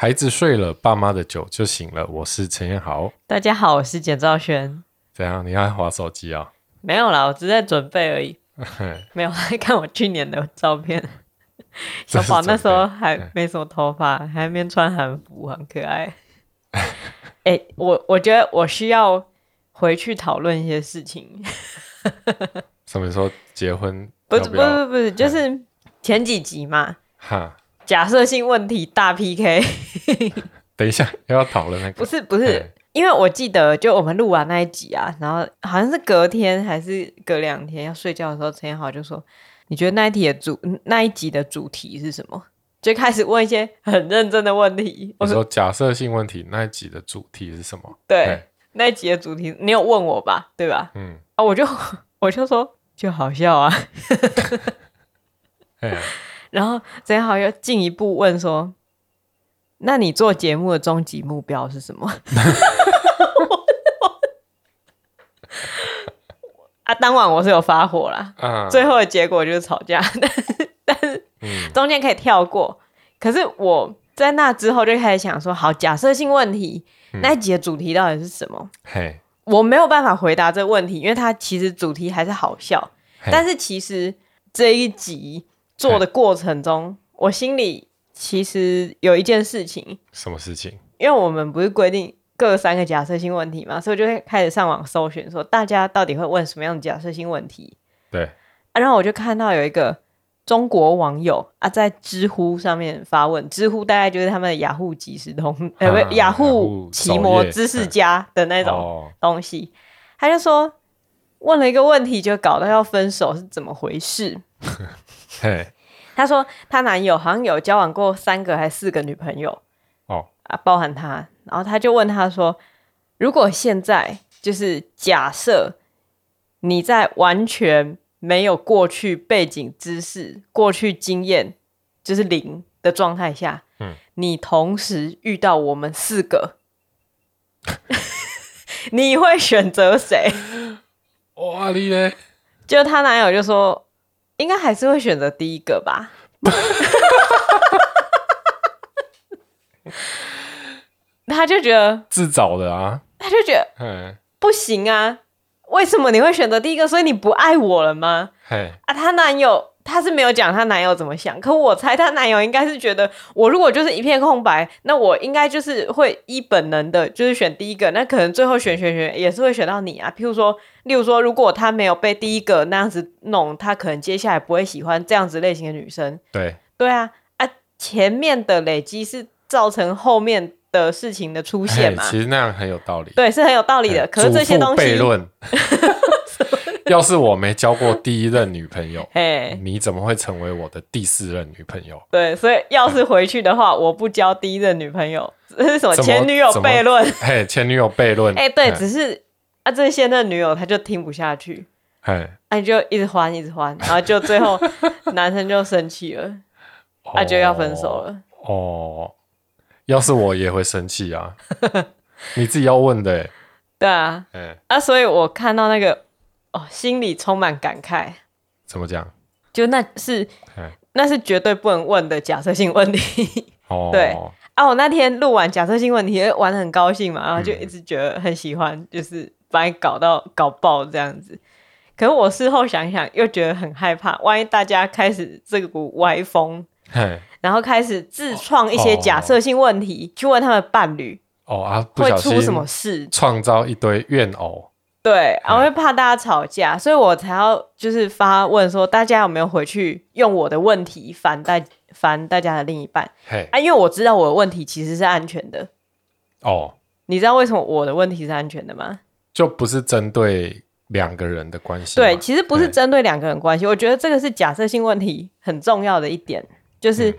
孩子睡了，爸妈的酒就醒了。我是陈彦豪，大家好，我是简兆轩。怎样？你还划手机啊？没有啦，我只是在准备而已。没有，在看我去年的照片。小宝那时候还没什么头发，还没穿韩服，很可爱。哎、欸，我我觉得我需要回去讨论一些事情。什么时候结婚？不是不是不是，不是，就是前几集嘛。哈，假设性问题大 PK。等一下又，要讨论那个？不是不是，因为我记得就我们录完那一集啊，然后好像是隔天还是隔两天要睡觉的时候，陈彦豪就说：“你觉得那一题的主那一集的主题是什么？”就开始问一些很认真的问题。我说：“假设性问题那一集的主题是什么？”对，那一集的主题你有问我吧？对吧？嗯啊，我就。我就说就好笑啊，然后正好又进一步问说：“那你做节目的终极目标是什么？” 啊，当晚我是有发火啦，嗯、最后的结果就是吵架，但是但是中间可以跳过。可是我在那之后就开始想说：好，假设性问题、嗯、那一集的主题到底是什么？嘿。我没有办法回答这个问题，因为它其实主题还是好笑，但是其实这一集做的过程中，我心里其实有一件事情。什么事情？因为我们不是规定各三个假设性问题嘛，所以我就会开始上网搜寻，说大家到底会问什么样的假设性问题。对，啊，然后我就看到有一个。中国网友啊，在知乎上面发问，知乎大概就是他们的雅虎即时通，呃，不，雅虎奇摩知识家的那种东西。他就说，问了一个问题，就搞到要分手，是怎么回事？他说，他男友好像有交往过三个还是四个女朋友，哦，啊，包含他。然后他就问他说，如果现在就是假设你在完全。没有过去背景知识、过去经验，就是零的状态下，嗯，你同时遇到我们四个，你会选择谁？哇你嘞！就她男友就说，应该还是会选择第一个吧。他就觉得自找的啊，他就觉得，嗯，不行啊。为什么你会选择第一个？所以你不爱我了吗？嘿啊，她男友她是没有讲她男友怎么想，可我猜她男友应该是觉得我如果就是一片空白，那我应该就是会依本能的，就是选第一个。那可能最后选选选也是会选到你啊。譬如说，例如说，如果他没有被第一个那样子弄，他可能接下来不会喜欢这样子类型的女生。对对啊啊，前面的累积是造成后面。的事情的出现嘛，其实那样很有道理，对，是很有道理的。可是这些东西，悖论。要是我没交过第一任女朋友，嘿，你怎么会成为我的第四任女朋友？对，所以要是回去的话，我不交第一任女朋友，这是什么前女友悖论？嘿，前女友悖论。哎，对，只是啊，这些任女友他就听不下去，哎，那就一直还，一直还，然后就最后 男生就生气了，他就要分手了。哦。要是我也会生气啊！你自己要问的、欸，对啊，嗯、啊，所以我看到那个哦，心里充满感慨。怎么讲？就那是，那是绝对不能问的假设性问题。哦，对啊，我那天录完假设性问题，玩的很高兴嘛，然后就一直觉得很喜欢，嗯、就是把你搞到搞爆这样子。可是我事后想想，又觉得很害怕，万一大家开始这股歪风。然后开始自创一些假设性问题，去问他们伴侣哦啊，会出什么事，创造一堆怨偶。对，然后会怕大家吵架，所以我才要就是发问说，大家有没有回去用我的问题烦大烦大家的另一半？嘿啊，因为我知道我的问题其实是安全的。哦，你知道为什么我的问题是安全的吗？就不是针对两个人的关系。对，其实不是针对两个人关系。我觉得这个是假设性问题很重要的一点。就是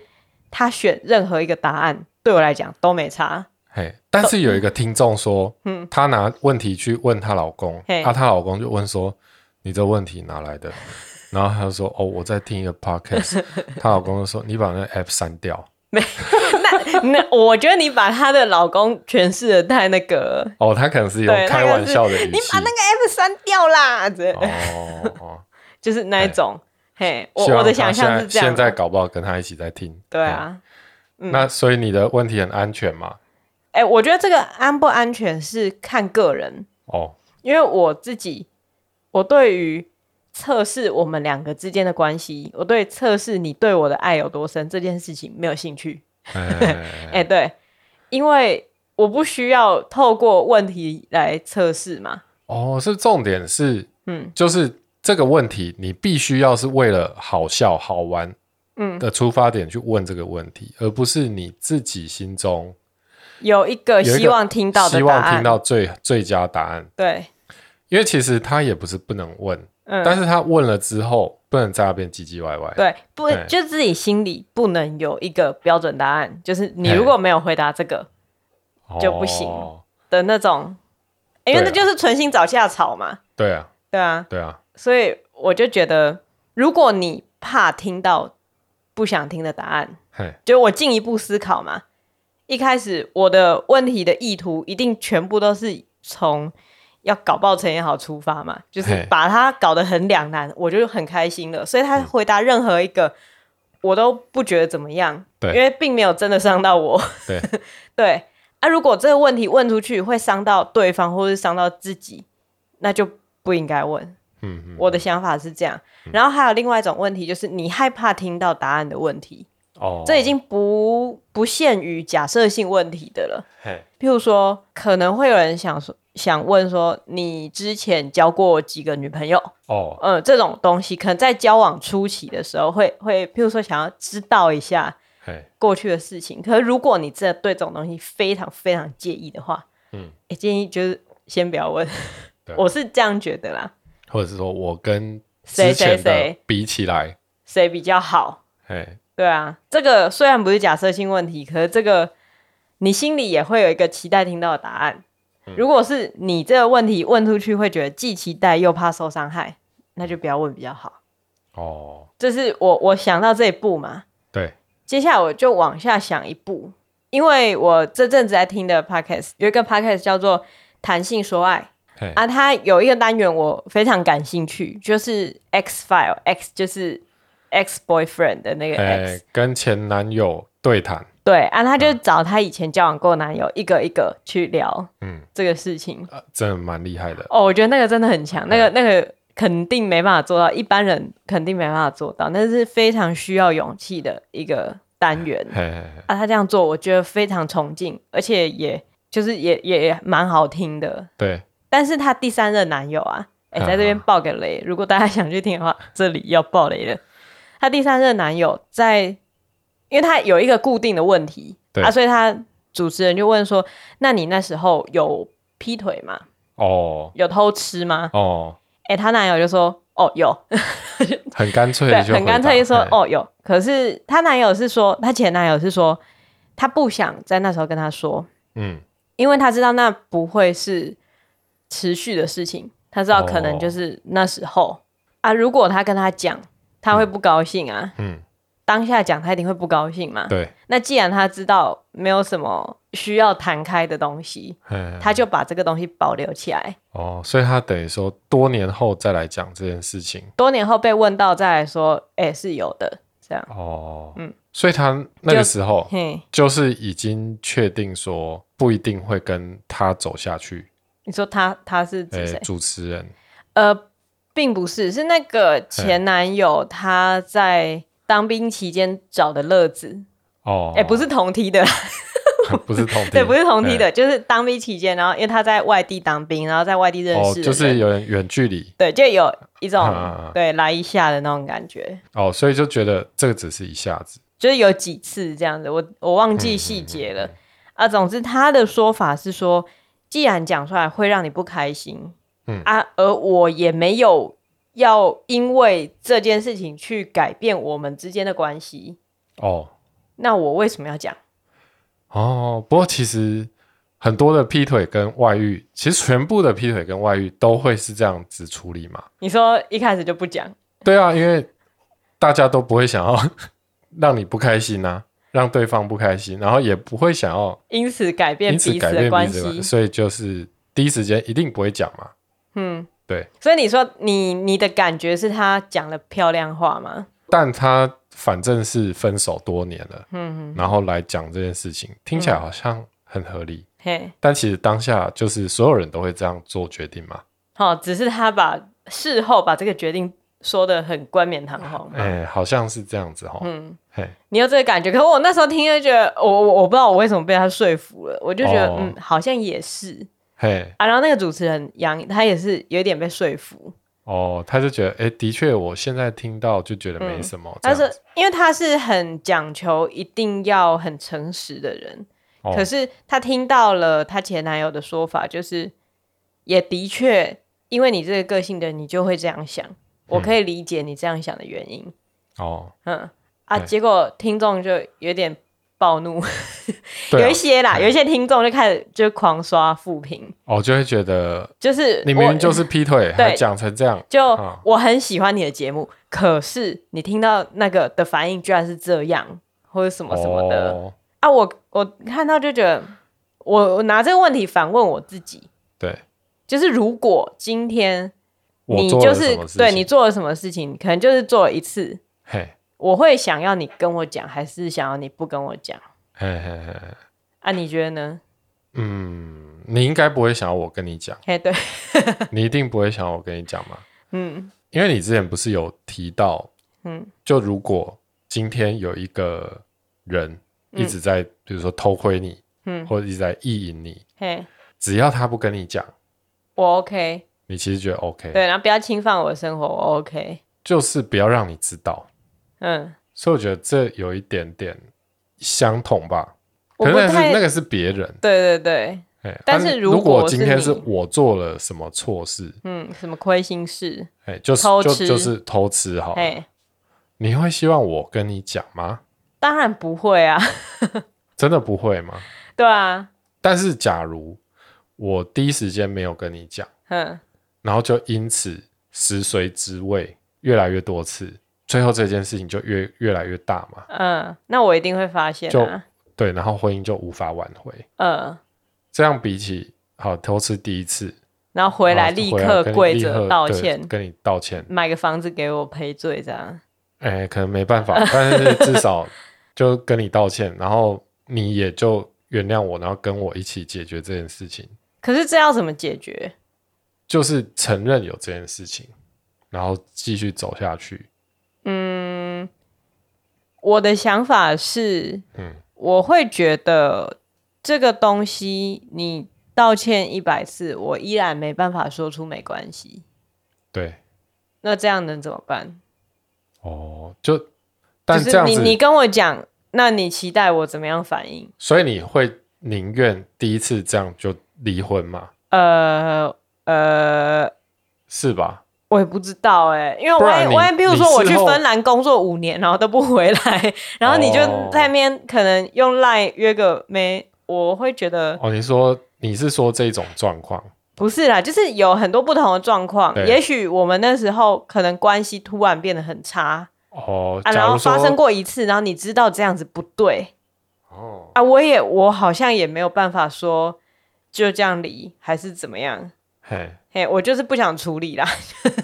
他选任何一个答案，对我来讲都没差。嘿，但是有一个听众说，嗯，她拿问题去问她老公，嘿啊，她老公就问说：“你这问题哪来的？” 然后她就说：“哦，我在听一个 podcast。” 她老公就说：“你把那个 app 删掉。”没，那那我觉得你把她的老公诠释的太那个。哦，他可能是有开玩笑的语气。你把那个 app 删掉啦！哦哦，就是那一种。嘿，我我的想象是这样。现在搞不好跟他一起在听。对啊，嗯、那所以你的问题很安全吗？哎、欸，我觉得这个安不安全是看个人哦，因为我自己，我对于测试我们两个之间的关系，我对测试你对我的爱有多深这件事情没有兴趣。哎、欸，对，因为我不需要透过问题来测试嘛。哦，是重点是，嗯，就是这个问题你必须要是为了好笑好玩，嗯的出发点去问这个问题，嗯、而不是你自己心中。有一个希望听到的答案，希望听到最最佳答案。对，因为其实他也不是不能问，嗯，但是他问了之后，不能在那边唧唧歪歪。对，不，就自己心里不能有一个标准答案，就是你如果没有回答这个就不行的那种，因为那就是存心找下草嘛。对啊，对啊，对啊。所以我就觉得，如果你怕听到不想听的答案，就我进一步思考嘛。一开始我的问题的意图一定全部都是从要搞爆陈也好出发嘛，就是把他搞得很两难，我就很开心了。所以他回答任何一个我都不觉得怎么样，对，因为并没有真的伤到我。对对啊，如果这个问题问出去会伤到对方或是伤到自己，那就不应该问。嗯嗯，我的想法是这样。然后还有另外一种问题，就是你害怕听到答案的问题。哦，这已经不不限于假设性问题的了。嘿，譬如说，可能会有人想说，想问说，你之前交过几个女朋友？哦，嗯，这种东西可能在交往初期的时候会会，譬如说，想要知道一下过去的事情。可是如果你真的对这种东西非常非常介意的话，嗯，欸，建议就是先不要问。我是这样觉得啦。或者是说我跟谁谁谁比起来，谁比较好？嘿。对啊，这个虽然不是假设性问题，可是这个你心里也会有一个期待听到的答案。嗯、如果是你这个问题问出去，会觉得既期待又怕受伤害，那就不要问比较好。哦，这是我我想到这一步嘛。对，接下来我就往下想一步，因为我这阵子在听的 podcast 有一个 podcast 叫做《谈性说爱》啊，它有一个单元我非常感兴趣，就是 X file X 就是。Ex boyfriend 的那个欸、跟前男友对谈，对啊，他就找他以前交往过男友、嗯、一个一个去聊，嗯，这个事情，呃、真的蛮厉害的。哦。我觉得那个真的很强，那个那个肯定没办法做到，一般人肯定没办法做到，那是非常需要勇气的一个单元。嘿嘿嘿。啊。他这样做，我觉得非常崇敬，而且也就是也也也蛮好听的。对，但是他第三任男友啊，哎、欸，在这边爆个雷、啊，如果大家想去听的话，这里要爆雷了。她第三任男友在，因为她有一个固定的问题，对啊，所以她主持人就问说：“那你那时候有劈腿吗？哦，有偷吃吗？哦，哎、欸，她男友就说：哦，有，很干脆的，很干脆就说：哦，有。可是她男友是说，她前男友是说，他不想在那时候跟她说，嗯，因为他知道那不会是持续的事情，他知道可能就是那时候、哦、啊，如果他跟他讲。”他会不高兴啊，嗯，当下讲他一定会不高兴嘛，对。那既然他知道没有什么需要谈开的东西，他就把这个东西保留起来。哦，所以他等于说多年后再来讲这件事情，多年后被问到再来说，哎，是有的，这样。哦，嗯，所以他那个时候就，就是已经确定说不一定会跟他走下去。你说他他是指谁？主持人？呃。并不是，是那个前男友他在当兵期间找的乐子。哦，哎、欸，不是同梯的，不是同梯，对，不是同梯的，就是当兵期间，然后因为他在外地当兵，然后在外地认识、哦，就是有人远距离，对，就有一种、啊、对来一下的那种感觉。哦，所以就觉得这个只是一下子，就是有几次这样子，我我忘记细节了、啊。总之，他的说法是说，既然讲出来会让你不开心。嗯、啊，而我也没有要因为这件事情去改变我们之间的关系哦。那我为什么要讲？哦，不过其实很多的劈腿跟外遇，其实全部的劈腿跟外遇都会是这样子处理嘛？你说一开始就不讲？对啊，因为大家都不会想要 让你不开心啊，让对方不开心，然后也不会想要因此改变彼此的关系，所以就是第一时间一定不会讲嘛。嗯，对，所以你说你你的感觉是他讲了漂亮话吗？但他反正是分手多年了，嗯哼，然后来讲这件事情，听起来好像很合理，嘿、嗯，但其实当下就是所有人都会这样做决定嘛。好，只是他把事后把这个决定说的很冠冕堂皇，哎，好像是这样子哈，嗯，嘿，你有这个感觉，可是我那时候听就觉得，我我我不知道我为什么被他说服了，我就觉得，哦、嗯，好像也是，嘿，啊，然后那个主持人杨，他也是有一点被说服。哦，他就觉得，哎、欸，的确，我现在听到就觉得没什么。但、嗯、是，因为他是很讲求一定要很诚实的人，哦、可是他听到了他前男友的说法，就是也的确，因为你这个个性的，你就会这样想。我可以理解你这样想的原因。哦，嗯啊，结果听众就有点。暴怒，有一些啦，有一些听众就开始就狂刷负评，哦，就会觉得就是你明明就是劈腿，对。讲成这样，就我很喜欢你的节目，可是你听到那个的反应居然是这样，或者什么什么的。啊，我我看到就觉得，我我拿这个问题反问我自己，对，就是如果今天你就是对你做了什么事情，可能就是做了一次，嘿。我会想要你跟我讲，还是想要你不跟我讲？嘿嘿嘿。啊，你觉得呢？嗯，你应该不会想要我跟你讲。嘿，对。你一定不会想要我跟你讲吗？嗯，因为你之前不是有提到，嗯，就如果今天有一个人一直在，嗯、比如说偷窥你，嗯，或者一直在意淫你，嘿，只要他不跟你讲，我 OK。你其实觉得 OK？对，然后不要侵犯我的生活，我 OK。就是不要让你知道。嗯，所以我觉得这有一点点相同吧。可能是那个是别人，对对对。但是如果今天是我做了什么错事，嗯，什么亏心事，哎，就是就就是偷吃好，你会希望我跟你讲吗？当然不会啊，真的不会吗？对啊。但是假如我第一时间没有跟你讲，嗯，然后就因此食髓知味越来越多次。最后这件事情就越越来越大嘛，嗯，那我一定会发现、啊，就对，然后婚姻就无法挽回，嗯，这样比起好偷吃第一次，然后回来立刻跪着道歉，跟你道歉，买个房子给我赔罪，这样，哎、欸，可能没办法，但是至少就跟你道歉，然后你也就原谅我，然后跟我一起解决这件事情。可是这要怎么解决？就是承认有这件事情，然后继续走下去。嗯，我的想法是，嗯，我会觉得这个东西你道歉一百次，我依然没办法说出没关系。对，那这样能怎么办？哦，就，但这样子，就是你你跟我讲，那你期待我怎么样反应？所以你会宁愿第一次这样就离婚吗？呃呃，是吧？我也不知道哎、欸，因为我我比如说我去芬兰工作五年，然后都不回来，然后你就在那边可能用 Line 约个没，我会觉得哦，你说你是说这种状况？不是啦，就是有很多不同的状况，也许我们那时候可能关系突然变得很差哦，啊，然后发生过一次，然后你知道这样子不对哦，啊，我也我好像也没有办法说就这样离还是怎么样。嘿，嘿，我就是不想处理啦。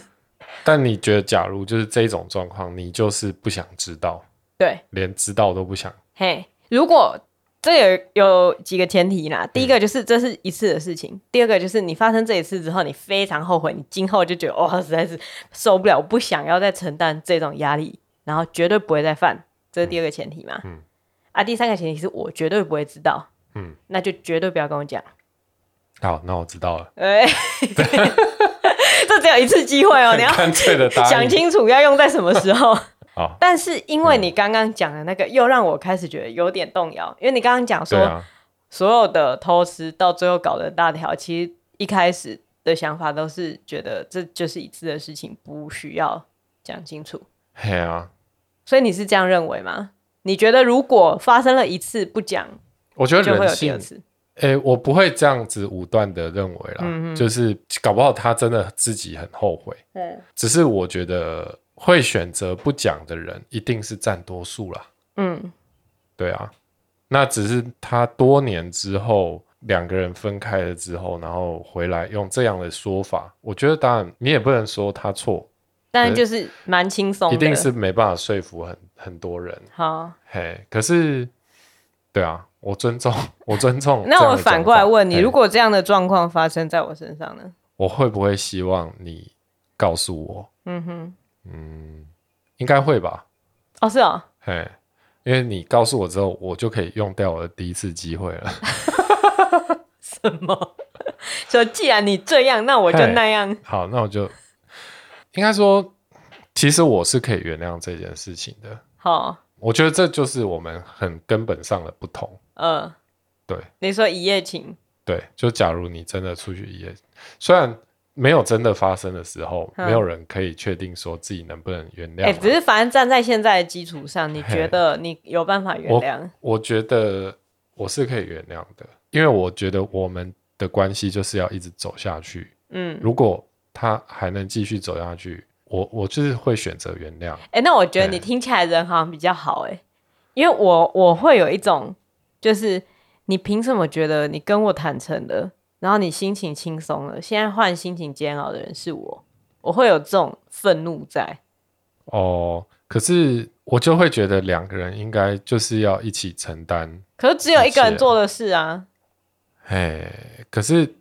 但你觉得，假如就是这种状况，你就是不想知道，对，连知道都不想。嘿，如果这有有几个前提啦，第一个就是这是一次的事情，嗯、第二个就是你发生这一次之后，你非常后悔，你今后就觉得哦，实在是受不了，我不想要再承担这种压力，然后绝对不会再犯，这是第二个前提嘛。嗯。啊，第三个前提是我绝对不会知道，嗯，那就绝对不要跟我讲。好，那我知道了。哎，这只有一次机会哦，你要想清楚要用在什么时候。好，但是因为你刚刚讲的那个，又让我开始觉得有点动摇。因为你刚刚讲说，所有的偷吃到最后搞得大条，其实一开始的想法都是觉得这就是一次的事情，不需要讲清楚。嘿啊，所以你是这样认为吗？你觉得如果发生了一次不讲，我觉得就会有第二次。诶、欸，我不会这样子武断的认为啦，嗯、就是搞不好他真的自己很后悔。对，只是我觉得会选择不讲的人一定是占多数啦。嗯，对啊，那只是他多年之后两个人分开了之后，然后回来用这样的说法，我觉得当然你也不能说他错。但就是蛮轻松，一定是没办法说服很很多人。好，嘿，可是，对啊，我尊重，我尊重。那我反过来问你，如果这样的状况发生在我身上呢？我会不会希望你告诉我？嗯哼，嗯，应该会吧。哦，是啊，嘿，因为你告诉我之后，我就可以用掉我的第一次机会了。什么？说既然你这样，那我就那样。好，那我就应该说，其实我是可以原谅这件事情的。好，我觉得这就是我们很根本上的不同。嗯、呃，对。你说一夜情？对，就假如你真的出去一夜，虽然没有真的发生的时候，嗯、没有人可以确定说自己能不能原谅。哎、欸，只是反正站在现在的基础上，你觉得你有办法原谅？我，我觉得我是可以原谅的。因为我觉得我们的关系就是要一直走下去。嗯，如果他还能继续走下去，我我就是会选择原谅。哎、欸，那我觉得你听起来人好像比较好哎、欸，因为我我会有一种，就是你凭什么觉得你跟我坦诚了，然后你心情轻松了，现在换心情煎熬的人是我，我会有这种愤怒在。哦，可是我就会觉得两个人应该就是要一起承担。可是只有一个人做的事啊。哎，可是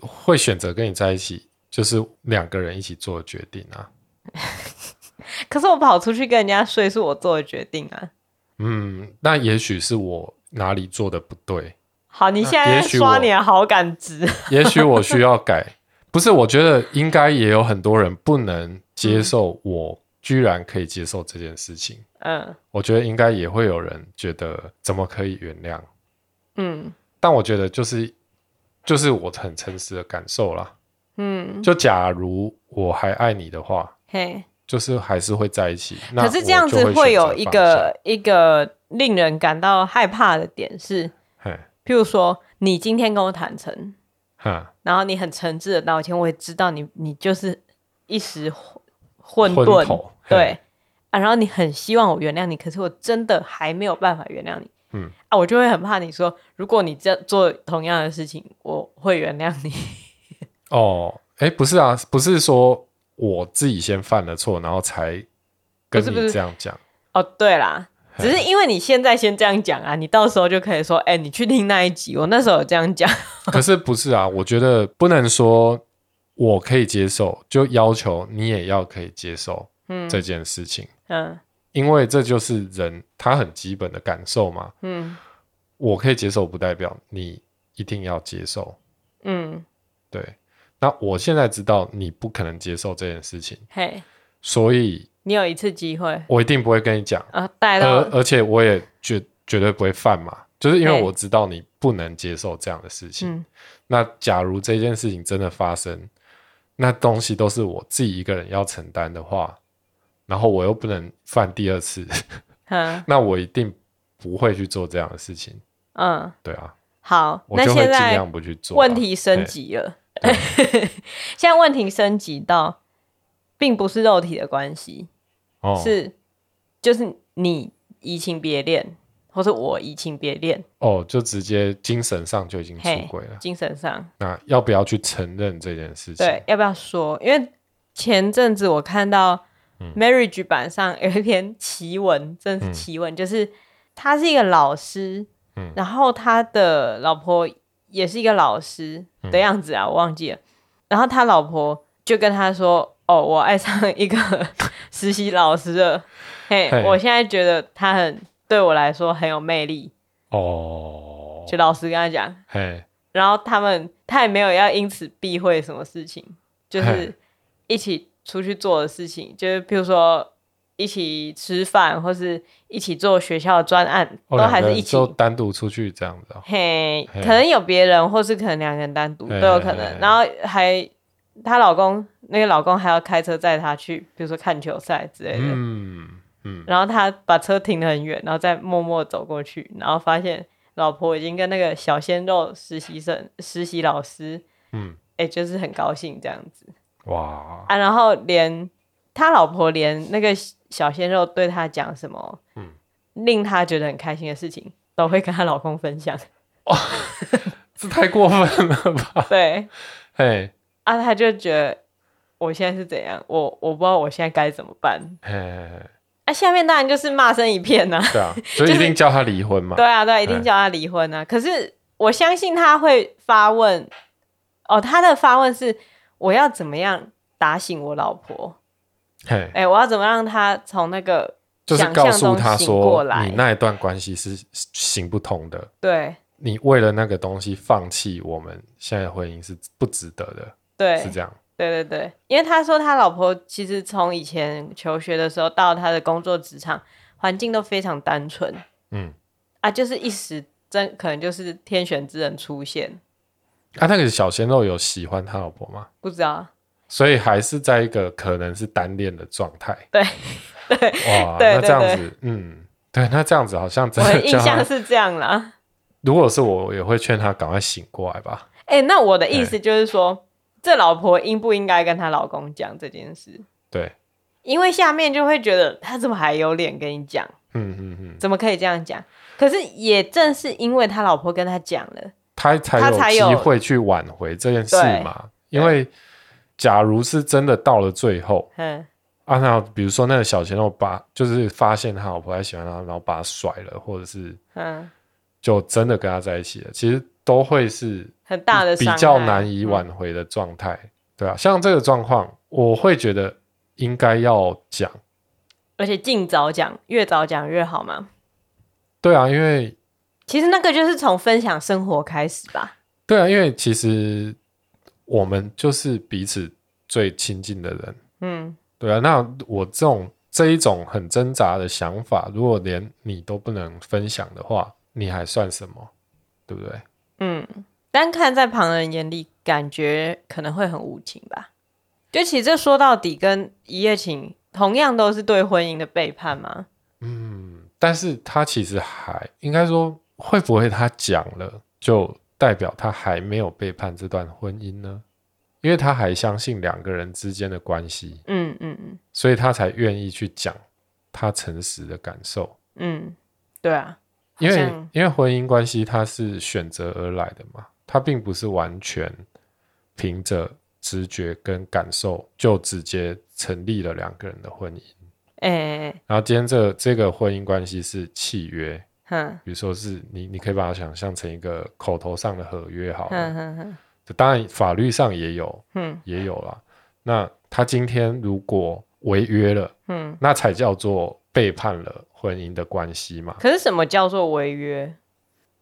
会选择跟你在一起，就是两个人一起做的决定啊。可是我跑出去跟人家睡，是我做的决定啊。嗯，那也许是我哪里做的不对。好，你现在刷你的好感值。也许我需要改，不是？我觉得应该也有很多人不能接受，我居然可以接受这件事情。嗯，我觉得应该也会有人觉得，怎么可以原谅？嗯。但我觉得就是就是我很诚实的感受啦，嗯，就假如我还爱你的话，嘿，就是还是会在一起。可是这样子会有一个一个令人感到害怕的点是，嘿，譬如说你今天跟我坦诚，哈，然后你很诚挚的道歉，我也知道你你就是一时混沌，对啊，然后你很希望我原谅你，可是我真的还没有办法原谅你。嗯啊，我就会很怕你说，如果你这做同样的事情，我会原谅你。哦，哎，不是啊，不是说我自己先犯了错，然后才跟你这样讲。哦，对啦，只是因为你现在先这样讲啊，你到时候就可以说，哎，你去听那一集，我那时候有这样讲。可是不是啊，我觉得不能说我可以接受，就要求你也要可以接受这件事情。嗯。嗯因为这就是人他很基本的感受嘛，嗯，我可以接受，不代表你一定要接受，嗯，对。那我现在知道你不可能接受这件事情，嘿，所以你有一次机会，我一定不会跟你讲啊，带到，而而且我也绝绝对不会犯嘛，就是因为我知道你不能接受这样的事情。嗯，那假如这件事情真的发生，那东西都是我自己一个人要承担的话。然后我又不能犯第二次，嗯、那我一定不会去做这样的事情。嗯，对啊。好，我就会尽量不去做。问题升级了，现在问题升级到，并不是肉体的关系，哦、是就是你移情别恋，或是我移情别恋。哦，就直接精神上就已经出轨了。精神上，那要不要去承认这件事情？对，要不要说？因为前阵子我看到。Marriage 版上有一篇奇文，真是奇文，嗯、就是他是一个老师，嗯、然后他的老婆也是一个老师的样子啊，嗯、我忘记了。然后他老婆就跟他说：“哦，我爱上一个 实习老师了，嘿，嘿我现在觉得他很对我来说很有魅力哦。”就老师跟他讲，嘿然后他们他也没有要因此避讳什么事情，就是一起。出去做的事情，就是譬如说一起吃饭，或是一起做学校的专案，哦、都还是一起。就单独出去这样子、哦。嘿，嘿可能有别人，或是可能两个人单独都有可能。嘿嘿嘿然后还她老公那个老公还要开车载她去，比如说看球赛之类的。嗯嗯。然后他把车停得很远，然后再默默走过去，然后发现老婆已经跟那个小鲜肉实习生、实习老师，嗯，哎、欸，就是很高兴这样子。哇啊！然后连他老婆连那个小鲜肉对他讲什么，嗯，令她觉得很开心的事情，都会跟她老公分享。哇，这太过分了吧？对，哎，啊，他就觉得我现在是怎样？我我不知道我现在该怎么办。嘿嘿嘿啊，下面当然就是骂声一片呐、啊。对啊，所以一定叫他离婚嘛。就是、对啊，对，一定叫他离婚啊。可是我相信他会发问。哦，他的发问是：我要怎么样打醒我老婆？哎、欸，我要怎么让他从那个就是告诉他说，你那一段关系是行不通的。对，你为了那个东西放弃我们现在的婚姻是不值得的。对，是这样。对对对，因为他说他老婆其实从以前求学的时候到他的工作职场环境都非常单纯。嗯，啊，就是一时真可能就是天选之人出现。啊，那个小鲜肉有喜欢他老婆吗？不知道。所以还是在一个可能是单恋的状态。对对，哇，那这样子，嗯，对，那这样子好像真的。我印象是这样啦。如果是我，我也会劝他赶快醒过来吧。哎、欸，那我的意思就是说，这老婆应不应该跟她老公讲这件事？对，因为下面就会觉得他怎么还有脸跟你讲？嗯嗯嗯，怎么可以这样讲？可是也正是因为他老婆跟他讲了，他才有机会去挽回这件事嘛，因为。假如是真的到了最后，嗯，啊，那比如说那个小鲜肉把就是发现他老婆还喜欢他，然后把他甩了，或者是嗯，就真的跟他在一起了，其实都会是很大的比较难以挽回的状态，嗯，对啊，像这个状况，我会觉得应该要讲，而且尽早讲，越早讲越好嘛。对啊，因为其实那个就是从分享生活开始吧。对啊，因为其实。我们就是彼此最亲近的人，嗯，对啊。那我这种这一种很挣扎的想法，如果连你都不能分享的话，你还算什么？对不对？嗯，单看在旁人眼里，感觉可能会很无情吧。就其实这说到底，跟一夜情同样都是对婚姻的背叛吗？嗯，但是他其实还应该说，会不会他讲了就？代表他还没有背叛这段婚姻呢，因为他还相信两个人之间的关系，嗯嗯嗯，所以他才愿意去讲他诚实的感受，嗯，对啊，因为因为婚姻关系它是选择而来的嘛，它并不是完全凭着直觉跟感受就直接成立了两个人的婚姻，哎、欸，然后今天这这个婚姻关系是契约。比如说是你，你可以把它想象成一个口头上的合约好了。哼当然法律上也有，嗯，也有啦。那他今天如果违约了，嗯，那才叫做背叛了婚姻的关系嘛。可是什么叫做违约？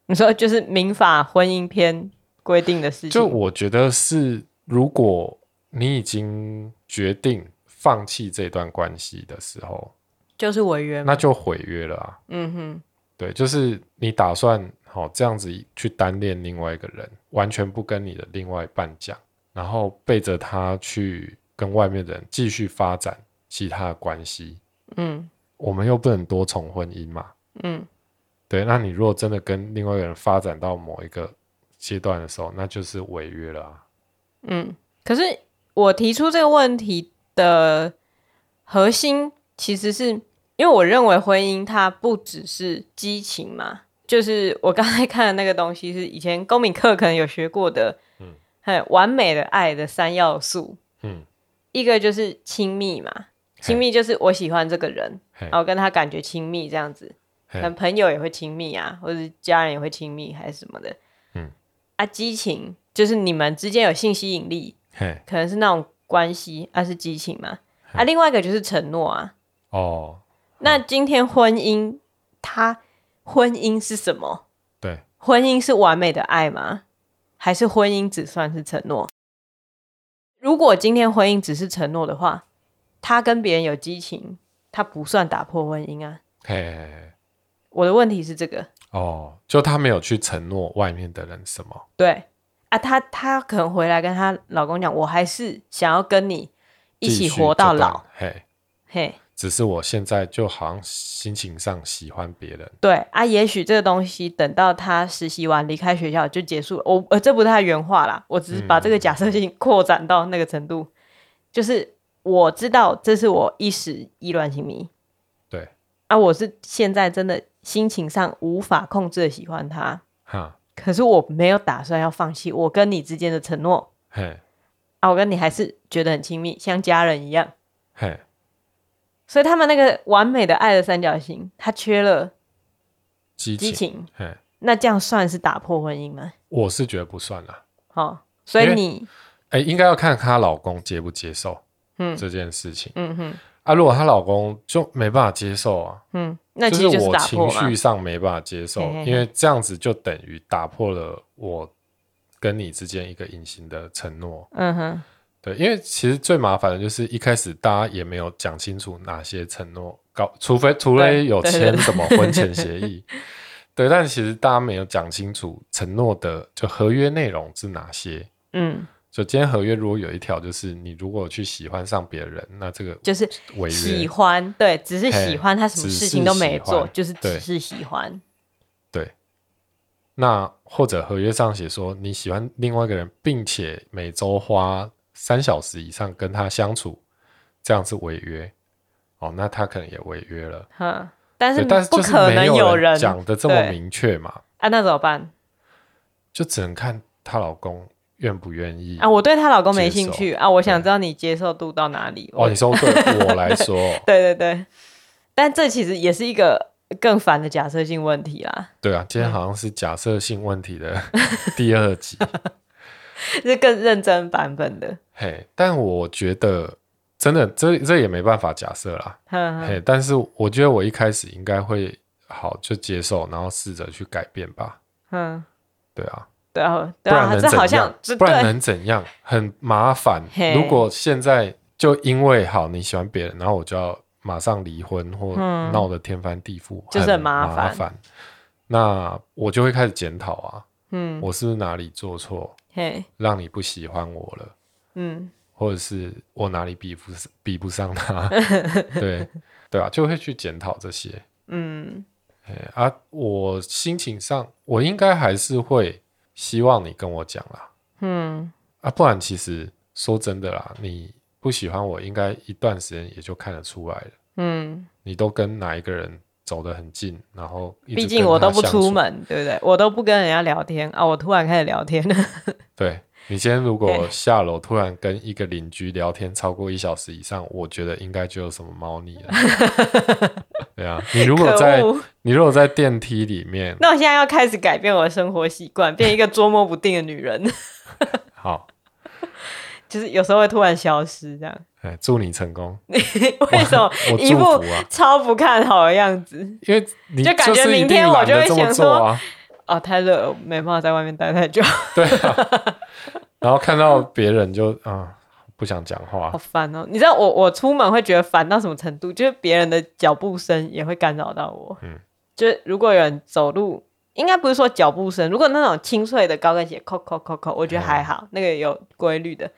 你说就是民法婚姻篇规定的事情。就我觉得是，如果你已经决定放弃这段关系的时候，就是违约，那就毁约了啊。嗯哼。对，就是你打算好这样子去单恋另外一个人，完全不跟你的另外一半讲，然后背着他去跟外面的人继续发展其他的关系。嗯，我们又不能多重婚姻嘛。嗯，对，那你如果真的跟另外一个人发展到某一个阶段的时候，那就是违约了啊。嗯，可是我提出这个问题的核心其实是。因为我认为婚姻它不只是激情嘛，就是我刚才看的那个东西是以前公民课可能有学过的，嗯，很完美的爱的三要素，嗯，一个就是亲密嘛，亲密就是我喜欢这个人，然后跟他感觉亲密这样子，可能朋友也会亲密啊，或者是家人也会亲密还是什么的，嗯，啊，激情就是你们之间有性吸引力，可能是那种关系，啊是激情嘛，啊，另外一个就是承诺啊，哦。那今天婚姻，它婚姻是什么？对，婚姻是完美的爱吗？还是婚姻只算是承诺？如果今天婚姻只是承诺的话，他跟别人有激情，他不算打破婚姻啊。嘿，嘿，嘿，我的问题是这个哦，就他没有去承诺外面的人什么？对啊，他他可能回来跟他老公讲，我还是想要跟你一起活到老。嘿，嘿。只是我现在就好像心情上喜欢别人。对啊，也许这个东西等到他实习完离开学校就结束了。我呃，这不是他原话啦，我只是把这个假设性扩展到那个程度。嗯、就是我知道这是我一时意乱情迷。对啊，我是现在真的心情上无法控制的喜欢他。哈，可是我没有打算要放弃我跟你之间的承诺。嘿，啊，啊，我跟你还是觉得很亲密，像家人一样。嘿，所以他们那个完美的爱的三角形，它缺了激情。激情嘿，那这样算是打破婚姻吗？我是觉得不算啦。好，所以你，哎、欸，应该要看她老公接不接受，嗯，这件事情，嗯哼。啊，如果她老公就没办法接受啊，嗯，那其实就是我情绪上没办法接受，嘿嘿嘿，因为这样子就等于打破了我跟你之间一个隐形的承诺。嗯哼，对，因为其实最麻烦的就是一开始大家也没有讲清楚哪些承诺，搞除非除非有签什么婚前协议，对，但其实大家没有讲清楚承诺的就合约内容是哪些。嗯。就今天合约如果有一条，就是你如果去喜欢上别人，那这个就是喜欢，对，只是喜欢，他什么事情都没做，就是只是喜欢。对。那或者合约上写说你喜欢另外一个人，并且每周花三小时以上跟他相处，这样是违约。哦，那他可能也违约了。哈，但是但是不可能有人讲的这么明确嘛？啊，那怎么办？就只能看她老公。愿不愿意啊？我对她老公没兴趣啊！我想知道你接受度到哪里。哦，你说对 我来说，对对对，但这其实也是一个更烦的假设性问题啦。对啊，今天好像是假设性问题的 第二集，是更认真版本的。嘿，但我觉得真的这这也没办法假设啦。嘿，但是我觉得我一开始应该会好就接受，然后试着去改变吧。嗯，对啊。对啊，对啊，这好像不然能怎样？很麻烦。如果现在就因为好你喜欢别人，然后我就要马上离婚或闹得天翻地覆，就是很麻烦。那我就会开始检讨啊，嗯，我是不是哪里做错，让你不喜欢我了？嗯，或者是我哪里比不比不上他？对对啊，就会去检讨这些。嗯，啊，我心情上我应该还是会。希望你跟我讲啦，嗯啊，不然其实说真的啦，你不喜欢我，应该一段时间也就看得出来了，嗯，你都跟哪一个人走得很近，然后毕竟我都不出门，对不对？我都不跟人家聊天啊，我突然开始聊天了，对。你今天如果下楼突然跟一个邻居聊天超过一小时以上，我觉得应该就有什么猫腻了。对啊，你如果在你如果在电梯里面，那我现在要开始改变我的生活习惯，变一个捉摸不定的女人。好，就是有时候会突然消失这样。哎，祝你成功。你 为什么一副超不看好的样子？因为你就感觉明天我就会想说。哦，太热了，没办法在外面待太久。对啊，然后看到别人就啊，不想讲话，好烦哦。你知道我我出门会觉得烦到什么程度？就是别人的脚步声也会干扰到我。嗯，就是如果有人走路，应该不是说脚步声，如果那种清脆的高跟鞋，扣扣扣扣，我觉得还好，嗯、那个有规律的。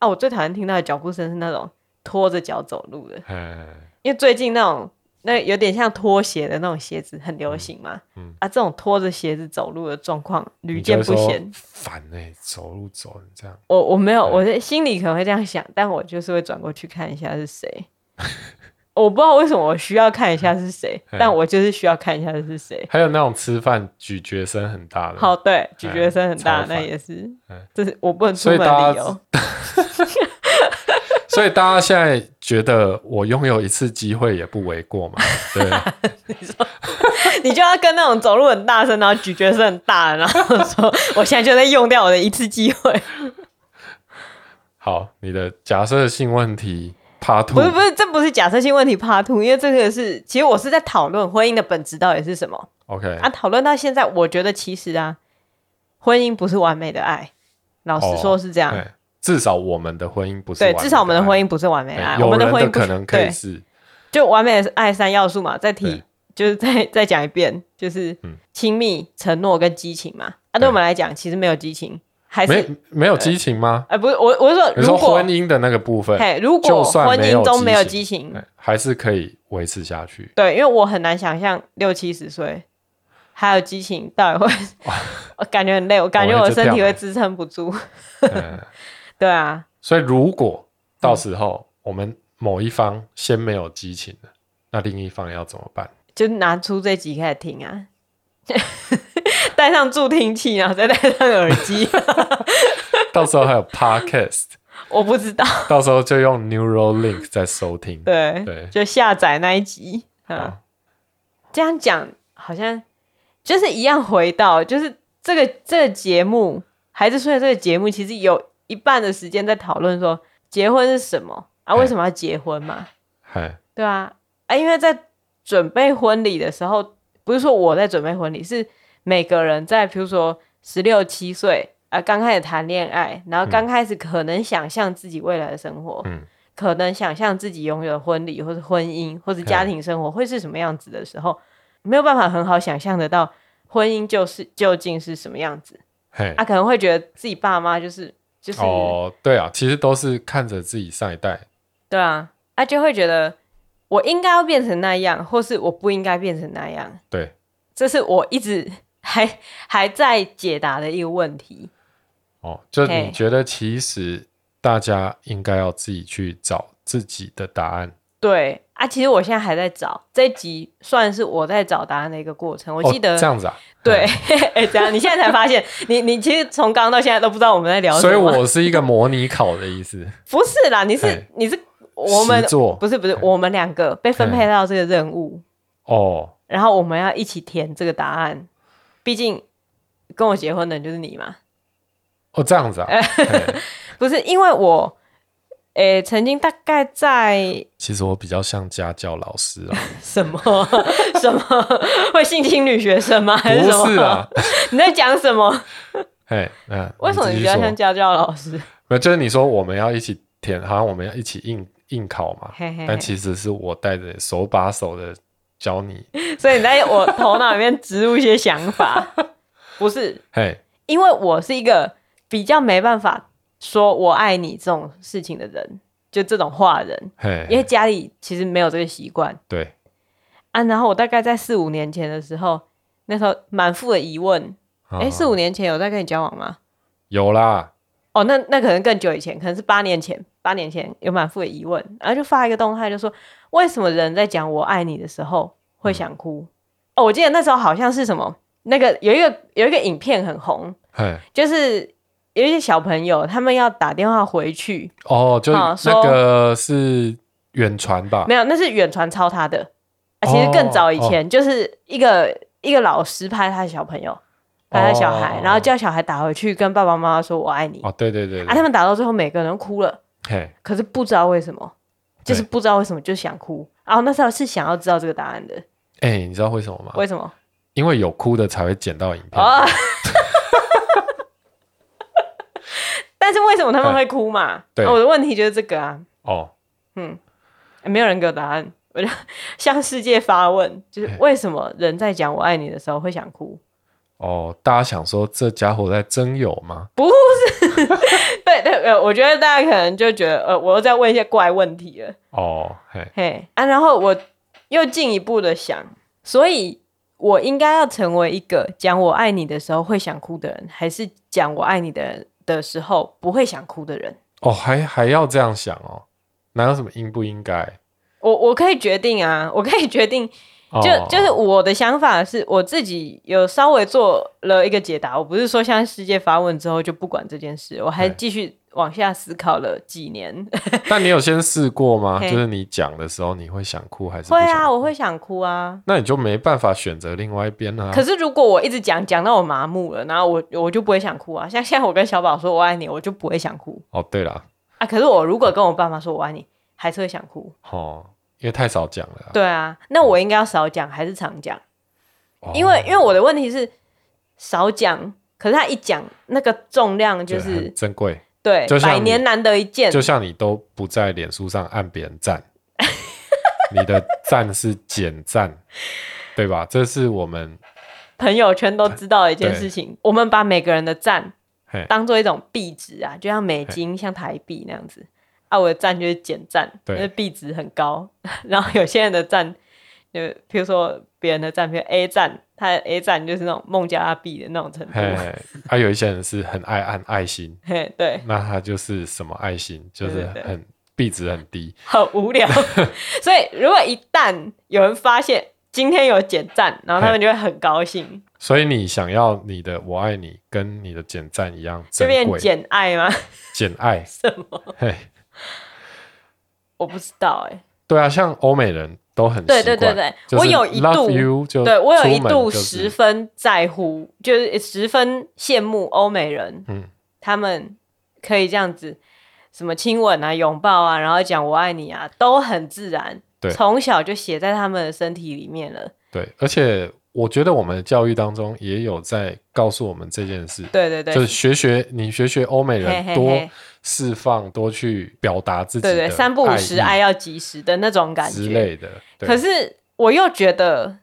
啊，我最讨厌听到的脚步声是那种拖着脚走路的。嗯，因为最近那种。那有点像拖鞋的那种鞋子很流行嘛？嗯，嗯啊，这种拖着鞋子走路的状况屡见不鲜。烦哎、欸，走路走成这样。我我没有，我的心里可能会这样想，但我就是会转过去看一下是谁。我不知道为什么我需要看一下是谁，但我就是需要看一下是谁。还有那种吃饭咀嚼声很大的。好，对，咀嚼声很大，那也是。这是我不能出门的理由。所以大家现在觉得我拥有一次机会也不为过嘛？对，你说你就要跟那种走路很大声，然后咀嚼声很大，然后说我现在就在用掉我的一次机会。好，你的假设性问题 Part two。不是不是，这不是假设性问题 Part two，因为这个是其实我是在讨论婚姻的本质到底是什么。OK 啊，讨论到现在，我觉得其实啊，婚姻不是完美的爱，老实说是这样。Oh, 至少我们的婚姻不是。对，至少我们的婚姻不是完美爱。我们的婚姻可能可以是，就完美的爱三要素嘛。再提，就是再再讲一遍，就是亲密、承诺跟激情嘛。啊，对我们来讲，其实没有激情，还是没没有激情吗？哎，不是，我我是说，如果婚姻的那个部分，嘿，如果婚姻中没有激情，还是可以维持下去。对，因为我很难想象六七十岁还有激情，到底会，我感觉很累，我感觉我的身体会支撑不住。对啊，所以如果到时候我们某一方先没有激情了，嗯、那另一方要怎么办？就拿出这集开始听啊，戴上助听器，然后再戴上耳机。到时候还有 podcast，我不知道。到时候就用 Neuralink 在收听。对对，就下载那一集。嗯，这样讲好像就是一样，回到就是这个这个节目，孩子睡的这个节目，其实有一半的时间在讨论说结婚是什么啊？为什么要结婚嘛？对啊，啊，因为在准备婚礼的时候，不是说我在准备婚礼，是每个人在，比如说十六七岁啊，刚开始谈恋爱，然后刚开始可能想象自己未来的生活，嗯，可能想象自己拥有婚礼或者婚姻或者家庭生活会是什么样子的时候，没有办法很好想象得到婚姻就是究竟是什么样子，嘿，啊，可能会觉得自己爸妈就是就是哦，对啊，其实都是看着自己上一代，对啊，他、啊、就会觉得。我应该要变成那样，或是我不应该变成那样？对，这是我一直还还在解答的一个问题。哦，就你觉得其实大家应该要自己去找自己的答案？对啊，其实我现在还在找，这一集算是我在找答案的一个过程。我记得、哦、这样子啊，对，哎，这样你现在才发现，你你其实从刚刚到现在都不知道我们在聊什么，所以我是一个模拟考的意思。不是啦，你是你是。我们不是不是，我们两个被分配到这个任务哦，然后我们要一起填这个答案。毕竟跟我结婚的人就是你嘛。哦，这样子啊？不是，因为我诶曾经大概在……其实我比较像家教老师啊。什么 什么会性侵女学生吗？还是什么？不是啊？你在讲什么？哎，嗯，为什么你比较像家教老师？没有，就是你说我们要一起填，好像我们要一起应。应考嘛，嘿嘿嘿，但其实是我带着手把手的教你，所以你在我头脑里面植入一些想法，不是？嘿，因为我是一个比较没办法说我爱你这种事情的人，就这种话的人，嘿嘿，因为家里其实没有这个习惯，对啊。然后我大概在四五年前的时候，那时候满腹的疑问，哎、欸，四五年前有在跟你交往吗？有啦。哦，那那可能更久以前，可能是八年前。八年前有满腹的疑问，然后就发一个动态，就说为什么人在讲我爱你的时候会想哭？嗯、哦，我记得那时候好像是什么，那个有一个有一个影片很红，就是有一些小朋友他们要打电话回去，哦，就那个是远传吧？没有，那是远传抄他的。啊，其实更早以前，就是一个、哦、一个老师拍他的小朋友。打他小孩，然后叫小孩打回去，跟爸爸妈妈说“我爱你”。哦，对对对，对。啊，他们打到最后，每个人都哭了。嘿。可是不知道为什么，就是不知道为什么就想哭。然后那时候是想要知道这个答案的。哎，你知道为什么吗？为什么？因为有哭的才会捡到影片。哦。但是为什么他们会哭嘛？对。我的问题就是这个啊。哦。嗯。没有人给我答案，我就 向世界发问：就是为什么人在讲“我爱你”的时候会想哭？哦，大家想说这家伙在征友吗？不是，对对呃，我觉得大家可能就觉得呃，我又在问一些怪问题了。哦，嘿，嘿啊，然后我又进一步的想，所以我应该要成为一个讲我爱你的时候会想哭的人，还是讲我爱你的人的时候不会想哭的人？哦，还还要这样想哦？哪有什么应不应该？我我可以决定啊，我可以决定。就就是我的想法是，我自己有稍微做了一个解答。我不是说向世界发问之后就不管这件事，我还继续往下思考了几年。但你有先试过吗？就是你讲的时候，你会想哭还是？会啊，我会想哭啊。那你就没办法选择另外一边啊。可是如果我一直讲讲到我麻木了，然后我我就不会想哭啊。像 现在我跟小宝说我爱你，我就不会想哭。哦，对了啊，可是我如果跟我爸妈说我爱你，还是会想哭。哦。因为太少讲了，对啊，那我应该要少讲还是常讲？哦，因为因为我的问题是少讲，可是他一讲那个重量就是珍贵，对，百年难得一见。就像你都不在脸书上按别人赞，你的赞是减赞，对吧？这是我们朋友圈都知道的一件事情。我们把每个人的赞当做一种币值啊，就像美金、像台币那样子。啊，我的赞就是减赞，因为币值很高。然后有些人的赞，就比如说别人的赞，比如 A 赞，他的 A 赞就是那种孟加拉币的那种程度。还、啊、有一些人是很爱按爱心，嘿，对，那他就是什么爱心，就是很币值很低，很无聊。所以如果一旦有人发现今天有减赞，然后他们就会很高兴。所以你想要你的“我爱你”跟你的减赞一样这边简爱吗？简爱什么？嘿，我不知道哎、欸。对啊，像欧美人都很对对对对，我有一度对我有一度十分在乎，就是十分羡慕欧美人，嗯，他们可以这样子，什么亲吻啊、拥抱啊，然后讲我爱你啊，都很自然，对，从小就写在他们的身体里面了。对，而且。我觉得我们的教育当中也有在告诉我们这件事，对对对，就是学学你学学欧美人，多释放，多去表达自己的，对对，三不五时爱要及时的那种感觉之类的。可是我又觉得，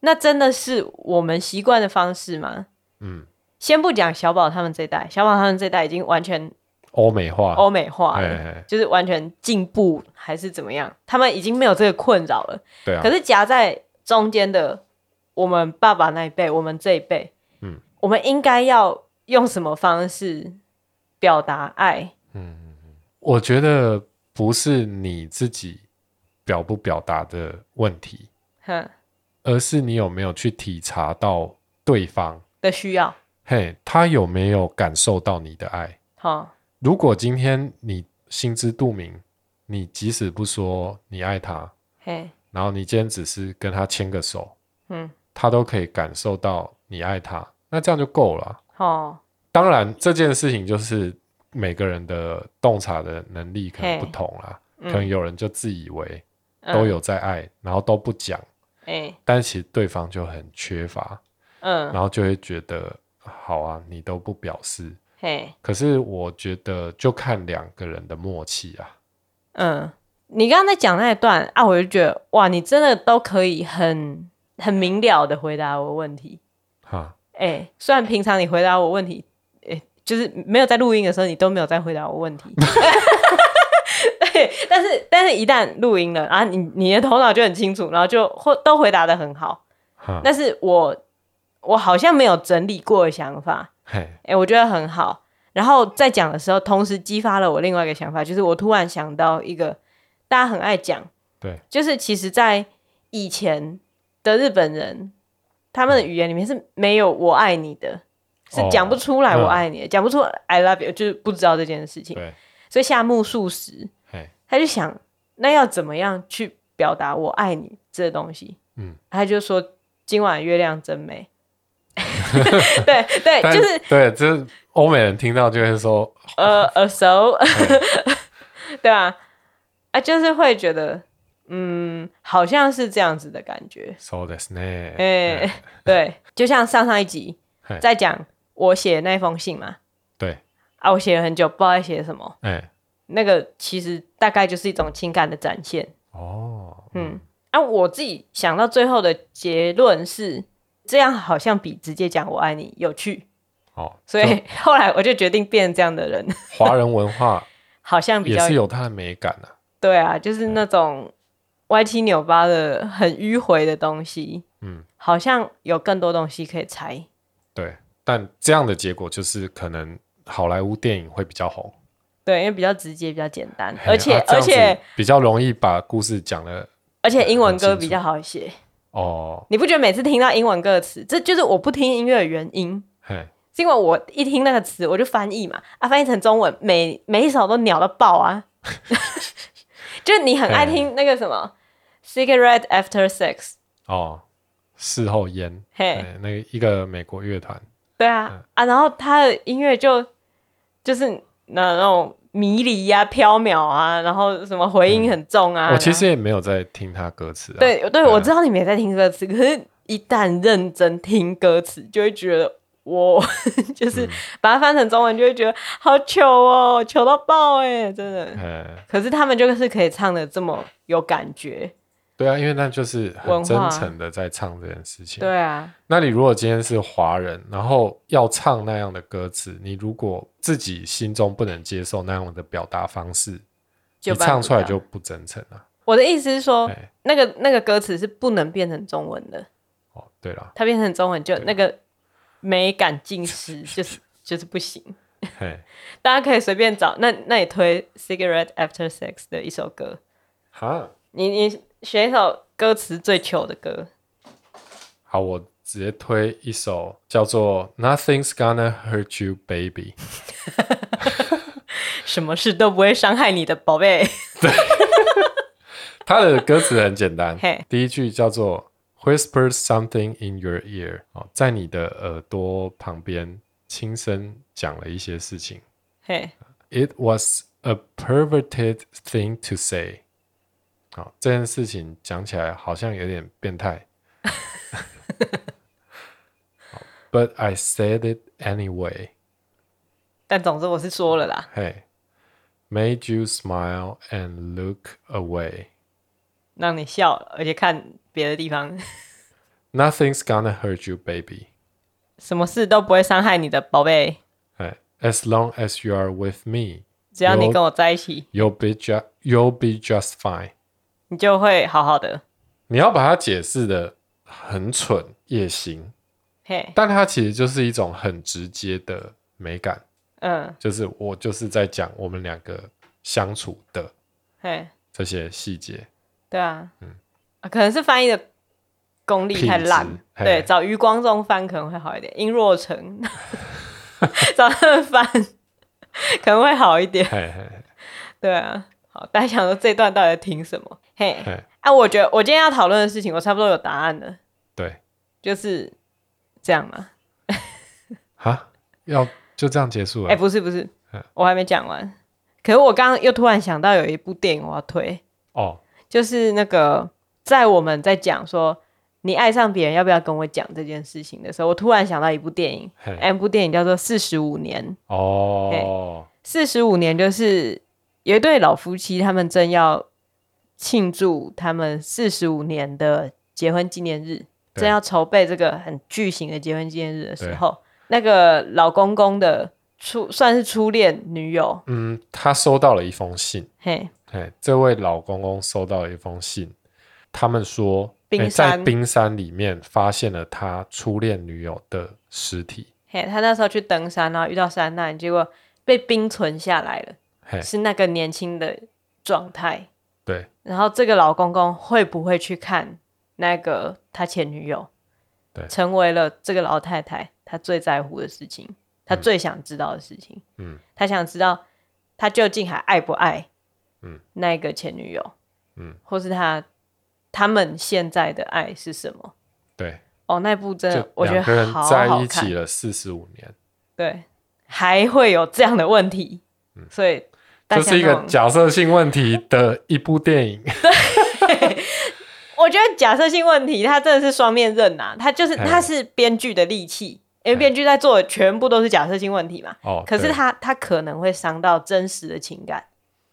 那真的是我们习惯的方式吗？嗯，先不讲小宝他们这代，小宝他们这代已经完全欧美化，欧美化了，就是完全进步还是怎么样？他们已经没有这个困扰了。对啊，可是夹在中间的。我们爸爸那一辈，我们这一辈，嗯，我们应该要用什么方式表达爱？嗯，我觉得不是你自己表不表达的问题，哼，而是你有没有去体察到对方的需要？嘿，他有没有感受到你的爱？好，如果今天你心知肚明，你即使不说你爱他，嘿，然后你今天只是跟他牵个手，嗯。他都可以感受到你爱他，那这样就够了。哦，当然这件事情就是每个人的洞察的能力可能不同啦，可能有人就自以为都有在爱，嗯、然后都不讲，欸、但其实对方就很缺乏，嗯，然后就会觉得好啊，你都不表示，嘿，可是我觉得就看两个人的默契啊。嗯，你刚刚在讲那一段啊，我就觉得哇，你真的都可以很。很明了的回答我问题，哈，哎、欸，虽然平常你回答我问题，哎、欸，就是没有在录音的时候，你都没有在回答我问题，对，但是但是一旦录音了啊，你你的头脑就很清楚，然后就或都回答的很好，但是我我好像没有整理过的想法，哎、欸，我觉得很好，然后在讲的时候，同时激发了我另外一个想法，就是我突然想到一个大家很爱讲，对，就是其实，在以前。的日本人，他们的语言里面是没有“我爱你”的，嗯、是讲不出来“我爱你”的，讲、嗯、不出 “I love you”，就是不知道这件事情。对所以夏目漱石，嘿他就想，那要怎么样去表达“我爱你”这个东西？嗯，他就说：“今晚月亮真美。对”对 对，就是对，就是欧美人听到就会说：“呃呃，so，对啊，啊，就是会觉得。”嗯，好像是这样子的感觉。そうですね。哎，对，就像上上一集在讲我写的那封信嘛。对。啊，我写了很久，不知道在写什么。哎。那个其实大概就是一种情感的展现。哦。嗯。啊，我自己想到最后的结论是，这样好像比直接讲我爱你有趣。哦。所以后来我就决定变成这样的人。华人文化好像比较也是有它的美感啊。对啊，就是那种。 歪七扭八的、很迂回的东西，嗯，好像有更多东西可以猜。对，但这样的结果就是可能好莱坞电影会比较红。对，因为比较直接、比较简单，而且、啊、而且比较容易把故事讲的，而且英文歌比较好写。哦，你不觉得每次听到英文歌词，这就是我不听音乐的原因？嘿，是因为我一听那个词，我就翻译嘛，啊，翻译成中文，每每一首都鸟到爆啊！就是你很爱听那个什么。Cigarette After Sex 哦，事后烟，嘿。那个一个美国乐团，对啊、嗯、啊，然后他的音乐就就是那那种迷离呀、飘渺啊，然后什么回音很重啊。嗯、我其实也没有在听他歌词、啊，对对，我知道你没在听歌词，可是一旦认真听歌词，就会觉得我 就是把它翻成中文，就会觉得好糗哦，糗到爆哎，真的。嗯、可是他们就是可以唱的这么有感觉。对啊，因为那就是很真诚的在唱这件事情。对啊，那你如果今天是华人，然后要唱那样的歌词，你如果自己心中不能接受那样的表达方式，你唱出来就不真诚了。我的意思是说，那个那个歌词是不能变成中文的。哦，对了，它变成中文就那个美感尽失，就是就是不行。嘿 大家可以随便找，那那你推《Cigarette After Sex》的一首歌。哈，你你。选一首歌词最糗的歌，好，我直接推一首叫做《Nothing's Gonna Hurt You, Baby》。什么事都不会伤害你的宝贝。对，他的歌词很简单。Hey. 第一句叫做 “Whisper something in your ear”，哦，在你的耳朵旁边轻声讲了一些事情。Hey. It was a perverted thing to say。好，这件事情讲起来好像有点变态。 But I said it anyway。但总之我是说了啦。嘿。Made you smile and look away，让你笑，而且看别的地方。 Nothing's gonna hurt you, baby。什么事都不会伤害你的宝贝。As long as you are with me，只要你跟我在一起，You'll be just You'll be just fine。 你就会好好的。你要把它解释的很蠢也行，嘿.但它其实就是一种很直接的美感。嗯，就是我就是在讲我们两个相处的嘿，这些细节。对啊，嗯，可能是翻译的功力太烂，对，找余光中翻可能会好一点，殷若成 找他们翻可能会好一点。嘿嘿对啊，好，大家想说这段到底在听什么？嘿，哎、啊，我觉得我今天要讨论的事情，我差不多有答案了。对，就是这样嘛。哈，要。就这样结束了？哎、欸，不是不是，嗯、我还没讲完。可是我刚刚又突然想到有一部电影我要推哦，就是那个在我们在讲说你爱上别人要不要跟我讲这件事情的时候，我突然想到一部电影，那部电影叫做《四十五年》哦。四十五年就是有一对老夫妻，他们正要庆祝他们四十五年的结婚纪念日，正要筹备这个很巨型的结婚纪念日的时候。那个老公公的初算是初恋女友，嗯，他收到了一封信，嘿，嘿，这位老公公收到了一封信，他们说冰山、欸、在冰山里面发现了他初恋女友的尸体，嘿，他那时候去登山，然后遇到山难，结果被冰存下来了，嘿是那个年轻的状态，对，然后这个老公公会不会去看那个他前女友？对，成为了这个老太太。她最在乎的事情，她最想知道的事情，嗯，她想知道他究竟还爱不爱，嗯，那个前女友，嗯，或是他他们现在的爱是什么？对，哦，那部真的我觉得两个人在一起了四十五年，对，还会有这样的问题，嗯，所以这是一个假设性问题的一部电影，对。我觉得假设性问题，它真的是双面刃呐，它就是它是编剧的利器。因为编剧在做的全部都是假设性问题嘛，哦，可是他他可能会伤到真实的情感，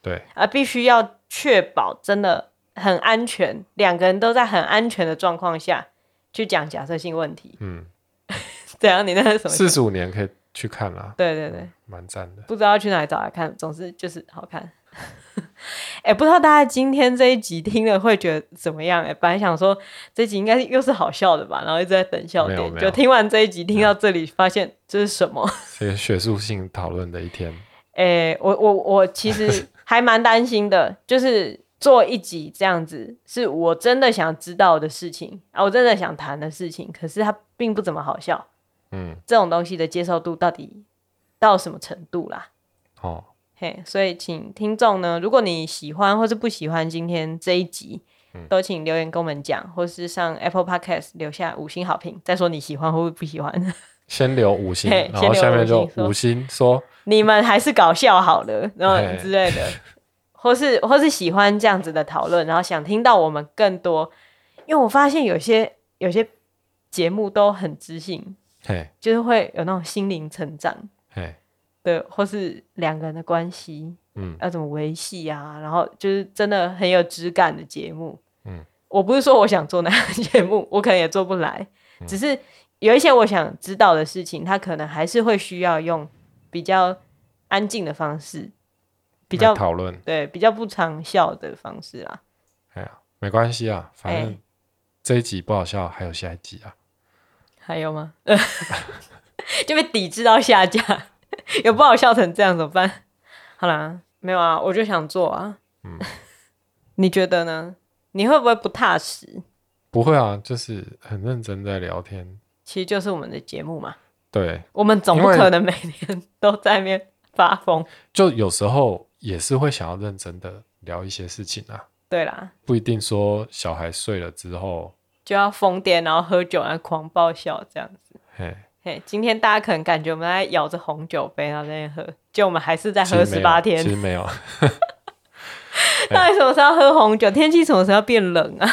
对，而必须要确保真的很安全，两个人都在很安全的状况下去讲假设性问题，嗯，怎样？你那是什么？四十五年可以去看啦，对对对，蛮赞的，不知道去哪里找来看，总之就是好看。哎、欸，不知道大家今天这一集听了会觉得怎么样？哎，本来想说这一集应该又是好笑的吧，然后一直在等笑点，就听完这一集听到这里，发现这是什么？是学术性讨论的一天。哎、欸，我我我其实还蛮担心的，就是做一集这样子，是我真的想知道的事情啊，我真的想谈的事情，可是它并不怎么好笑。嗯，这种东西的接受度到底到什么程度啦？哦。嘿所以请听众呢，如果你喜欢或是不喜欢今天这一集，嗯、都请留言跟我们讲，或是上 Apple Podcast 留下五星好评，再说你喜欢或不喜欢。先留五星然后下面就五星说你们还是搞笑好了，然后之类的，或是或是喜欢这样子的讨论，然后想听到我们更多，因为我发现有些有些节目都很知性，嘿，就是会有那种心灵成长，嘿。对，或是两个人的关系，嗯，要怎么维系啊？然后就是真的很有质感的节目，嗯，我不是说我想做那样的节目，我可能也做不来，嗯、只是有一些我想知道的事情，他可能还是会需要用比较安静的方式，比较讨论，对，比较不常笑的方式啦。哎呀，没关系啊，反正这一集不好笑，还有下一集啊。还有吗？就被抵制到下架。有不好笑成这样怎么办？好啦，没有啊，我就想做啊。嗯，你觉得呢？你会不会不踏实？不会啊，就是很认真在聊天。其实就是我们的节目嘛。对，我们总不可能每天都在那边发疯。就有时候也是会想要认真的聊一些事情啊。对啦，不一定说小孩睡了之后就要疯癫，然后喝酒，然后狂爆笑这样子。嘿，嘿，今天大家可能感觉我们在咬着红酒杯，然后在那边喝，就我们还是在喝十八天。其实没有。到底什么时候喝红酒？天气什么时候变冷啊？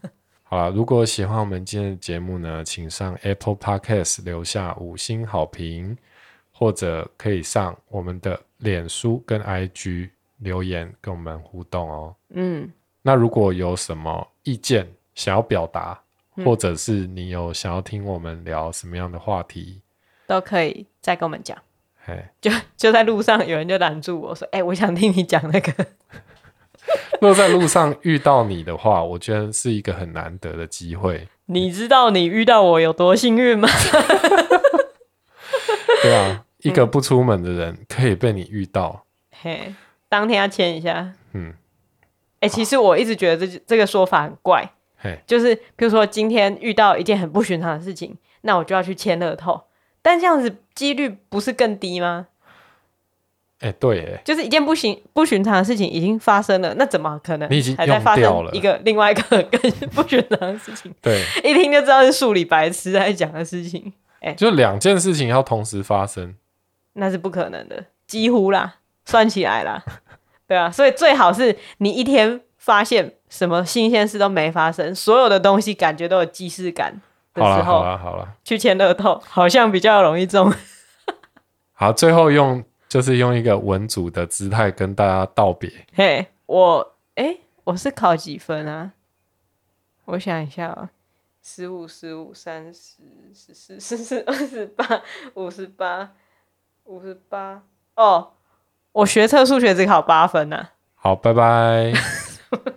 好了，如果喜欢我们今天的节目呢，请上 Apple Podcast 留下五星好评，或者可以上我们的脸书跟 IG 留言跟我们互动哦。嗯，那如果有什么意见想要表达，嗯、或者是你有想要听我们聊什么样的话题，都可以再跟我们讲。嘿，就就在路上有人就拦住我说：“哎、欸，我想听你讲那个。”若在路上遇到你的话，我觉得是一个很难得的机会。你知道你遇到我有多幸运吗？对啊，一个不出门的人可以被你遇到。嘿，当天要签一下。嗯，哎、欸，其实我一直觉得这这个说法很怪。嘿，就是比如说今天遇到一件很不寻常的事情，那我就要去签乐透，但这样子几率不是更低吗？哎、欸，对，哎，就是一件不寻不寻常的事情已经发生了，那怎么可能？你已经还在发生一个另外一个更不寻常的事情？对，一听就知道是数理白痴在讲的事情。哎、欸，就两件事情要同时发生，那是不可能的，几乎啦，算起来啦，对啊，所以最好是你一天发现什么新鲜事都没发生，所有的东西感觉都有既视感的时候，好了好了，去签乐透好像比较容易中。好，最后用。就是用一个文组的姿态跟大家道别。嘿，我哎、欸，我是考几分啊？我想一下啊，十五、十五、三十、十四、十四、二十八、五十八、五十八。哦，我学测数学只考八分呢、啊。好，拜拜。